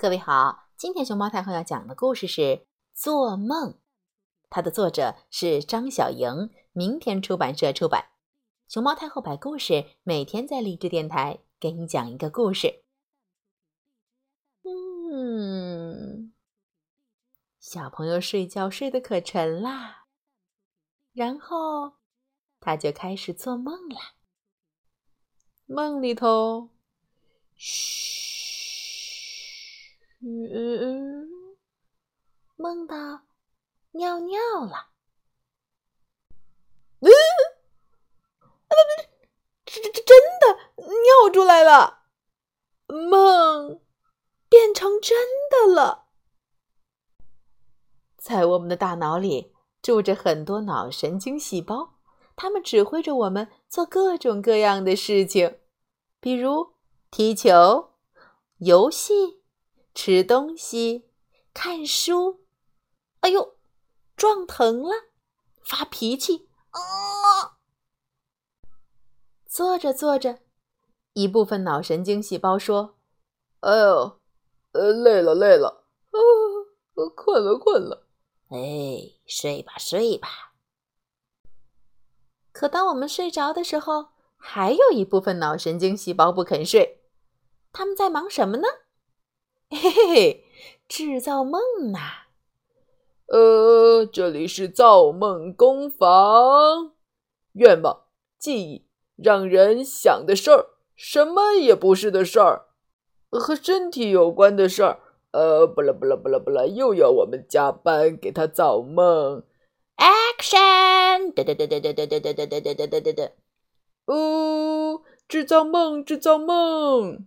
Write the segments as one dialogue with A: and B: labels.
A: 各位好，今天熊猫太后要讲的故事是《做梦》，它的作者是张小莹，明天出版社出版。熊猫太后摆故事，每天在励志电台给你讲一个故事。嗯，小朋友睡觉睡得可沉啦，然后他就开始做梦啦。梦里头，嘘。嗯嗯嗯，梦到尿尿了。嗯，啊不不，这这这真的尿出来了，梦变成真的了。在我们的大脑里住着很多脑神经细胞，它们指挥着我们做各种各样的事情，比如踢球、游戏。吃东西，看书，哎呦，撞疼了，发脾气，啊！做着坐着，一部分脑神经细胞说：“
B: 哎呦，呃，累了累了，啊，困了困了，
A: 哎，睡吧睡吧。”可当我们睡着的时候，还有一部分脑神经细胞不肯睡，他们在忙什么呢？嘿嘿嘿，制造梦呐！
B: 呃，这里是造梦工坊。愿望、记忆、让人想的事儿，什么也不是的事儿，和身体有关的事儿。呃，不啦不啦不啦不啦，又要我们加班给他造梦。
A: Action！哒哒哒哒哒哒哒哒哒哒哒哒哒哒。
B: 哦，制造梦，制造梦。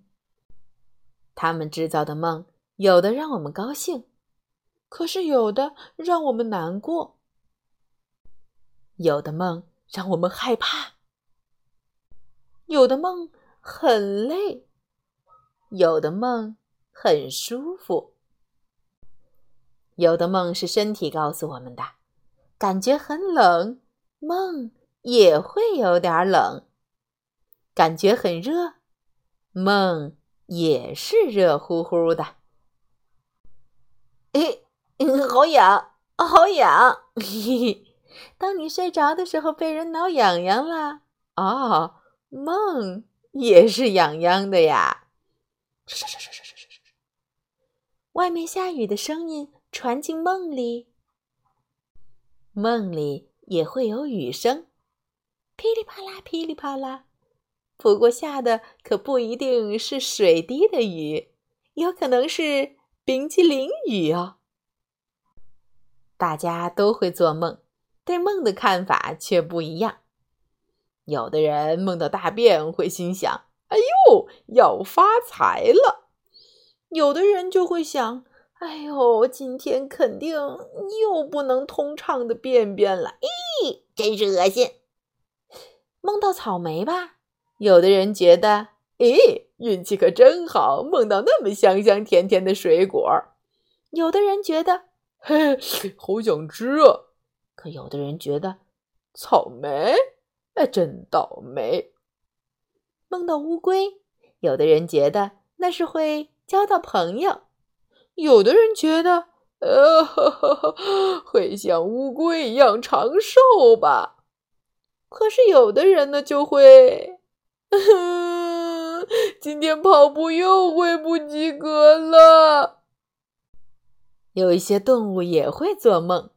A: 他们制造的梦，有的让我们高兴，可是有的让我们难过；有的梦让我们害怕，有的梦很累，有的梦很舒服，有的梦是身体告诉我们的，感觉很冷，梦也会有点冷；感觉很热，梦。也是热乎乎的，嘿，好痒，好痒！嘿嘿，当你睡着的时候被人挠痒痒了，哦，梦也是痒痒的呀。外面下雨的声音传进梦里，梦里也会有雨声，噼里啪啦，噼里啪啦。不过下的可不一定是水滴的雨，有可能是冰淇淋雨哦。大家都会做梦，对梦的看法却不一样。有的人梦到大便会心想：“哎呦，要发财了！”有的人就会想：“哎呦，今天肯定又不能通畅的便便了。”咦，真是恶心！梦到草莓吧。有的人觉得，咦，运气可真好，梦到那么香香甜甜的水果。有的人觉得，
B: 嘿，好想吃啊。
A: 可有的人觉得，
B: 草莓，哎，真倒霉。
A: 梦到乌龟，有的人觉得那是会交到朋友。
B: 有的人觉得，呃，会像乌龟一样长寿吧。可是有的人呢，就会。今天跑步又会不及格了。
A: 有一些动物也会做梦，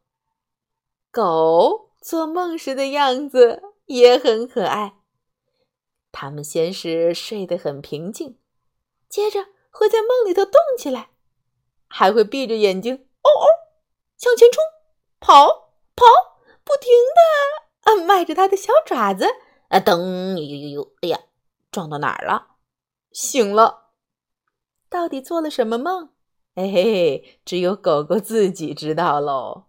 A: 狗做梦时的样子也很可爱。它们先是睡得很平静，接着会在梦里头动起来，还会闭着眼睛哦哦向前冲、跑、跑，不停的啊迈着它的小爪子。啊！噔！呦呦呦！哎呀，撞到哪儿了？醒了，到底做了什么梦？嘿嘿嘿，只有狗狗自己知道喽。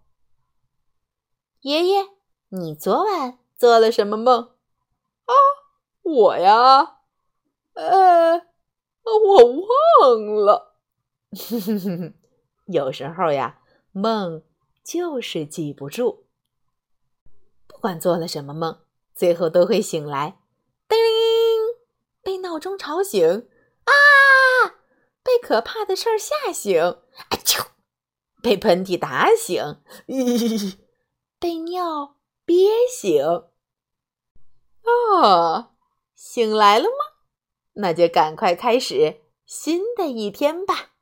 A: 爷爷，你昨晚做了什么梦？
B: 啊，我呀，呃，我忘了。
A: 有时候呀，梦就是记不住。不管做了什么梦。最后都会醒来，叮铃，被闹钟吵醒啊！被可怕的事儿吓醒，啊啾！被喷嚏打醒，咦，被尿憋醒。哦，醒来了吗？那就赶快开始新的一天吧。